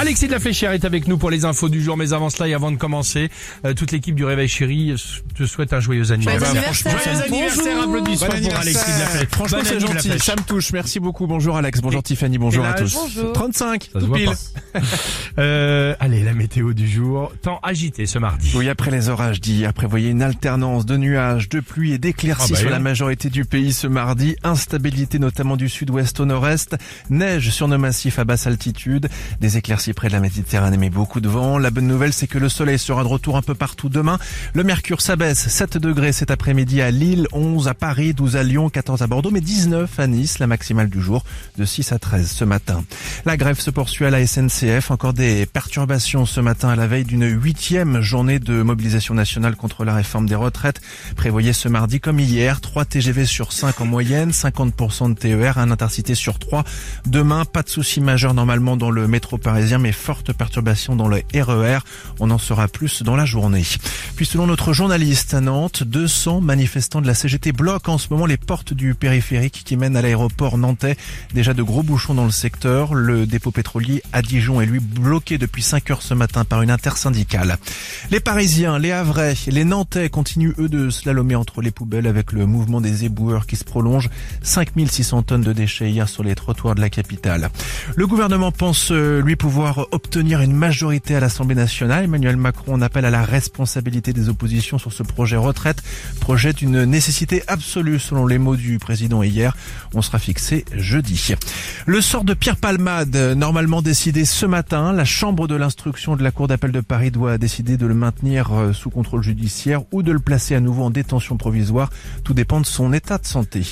Alexis de la Fléchière est avec nous pour les infos du jour, mais avant cela et avant de commencer, euh, toute l'équipe du Réveil Chéri euh, te souhaite un joyeux anniversaire. Joyeux anniversaire. Joyeux anniversaire, applaudissements Bon pour Alexis de la Flèche. Franchement, c'est gentil. Ça me touche. Merci beaucoup. Bonjour Alex. Bonjour Et- Tiffany. Bonjour à tous. Bonjour. 35. Ça tout pile. Euh, allez, la météo du jour. Temps agité ce mardi. Oui, après les orages d'hier, prévoyez une alternance de nuages, de pluie et d'éclaircies Ah bah, sur oui. la majorité du pays ce mardi. Instabilité notamment du sud-ouest au nord-est. Neige sur nos massifs à basse altitude. Des éclaircies près de la Méditerranée mais beaucoup de vent. La bonne nouvelle, c'est que le soleil sera de retour un peu partout demain. Le mercure s'abaisse 7 degrés cet après-midi à Lille, 11 à Paris, 12 à Lyon, 14 à Bordeaux, mais 19 à Nice, la maximale du jour de 6 à 13 ce matin. La grève se poursuit à la SNCF. Encore des perturbations ce matin à la veille d'une huitième journée de mobilisation nationale contre la réforme des retraites. Prévoyez ce mardi comme hier, 3 TGV sur 5 en moyenne, 50% de TER, un intercité sur 3. Demain, pas de soucis majeurs normalement dans le métro parisien, mais forte perturbation dans le RER. On en saura plus dans la journée. Puis selon notre journaliste à Nantes, 200 manifestants de la CGT bloquent en ce moment les portes du périphérique qui mènent à l'aéroport nantais. Déjà de gros bouchons dans le secteur. Le dépôt pétrolier à Dijon est lui bloqué depuis 5 heures ce matin par une intersyndicale. Les Parisiens, les Havrais, les Nantais continuent eux de slalomer entre les poubelles avec le mouvement des éboueurs qui se prolonge. 5600 tonnes de déchets hier sur les trottoirs de la capitale. Le gouvernement pense euh, lui pouvoir obtenir une majorité à l'Assemblée nationale. Emmanuel Macron appelle à la responsabilité des oppositions sur ce projet retraite. Projet d'une nécessité absolue selon les mots du président hier. On sera fixé jeudi. Le sort de Pierre Palmade, normalement décidé ce matin, la chambre de l'instruction de la Cour d'appel de Paris doit décider de le maintenir euh, sous contrôle judiciaire ou de le placer à nouveau en détention provisoire. Tout dépend de son état de santé.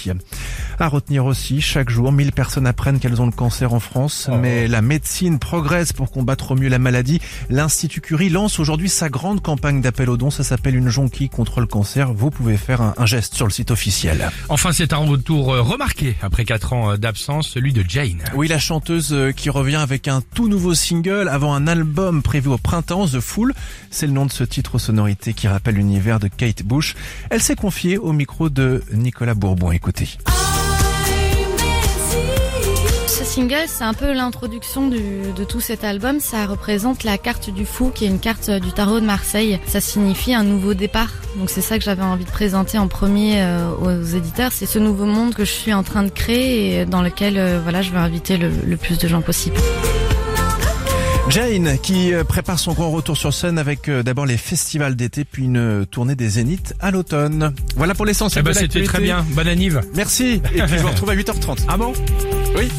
À retenir aussi, chaque jour, 1000 personnes apprennent qu'elles ont le cancer en France, mais la médecine progresse pour combattre au mieux la maladie. L'Institut Curie lance aujourd'hui sa grande campagne d'appel aux dons. Ça s'appelle une jonquille contre le cancer. Vous pouvez faire un, un geste sur le site officiel. Enfin, c'est un retour euh, remarqué après 4 ans euh, d'absence, celui de Jane. Oui, la chanteuse euh, qui revient avec un tout nouveau single avant un album prévu au printemps, The Fool. C'est le nom de ce titre aux sonorités qui rappelle l'univers de Kate Bush. Elle s'est confiée au micro de Nicolas Bourbon. Écoutez. Single, c'est un peu l'introduction du- de tout cet album. Ça représente la carte du fou, qui est une carte du tarot de Marseille. Ça signifie un nouveau départ. Donc c'est ça que j'avais envie de présenter en premier euh, aux éditeurs. C'est ce nouveau monde que je suis en train de créer et dans lequel euh, voilà, je veux inviter le, le plus de gens possible. Jane qui euh, prépare son grand retour sur scène avec euh, d'abord les festivals d'été puis une euh, tournée des Zéniths à l'automne. Voilà pour Eh l'essentiel ben, de c'était très bien. Bonne anniv. Merci. Et puis je vous retrouve à 8h30. Ah bon? Oui.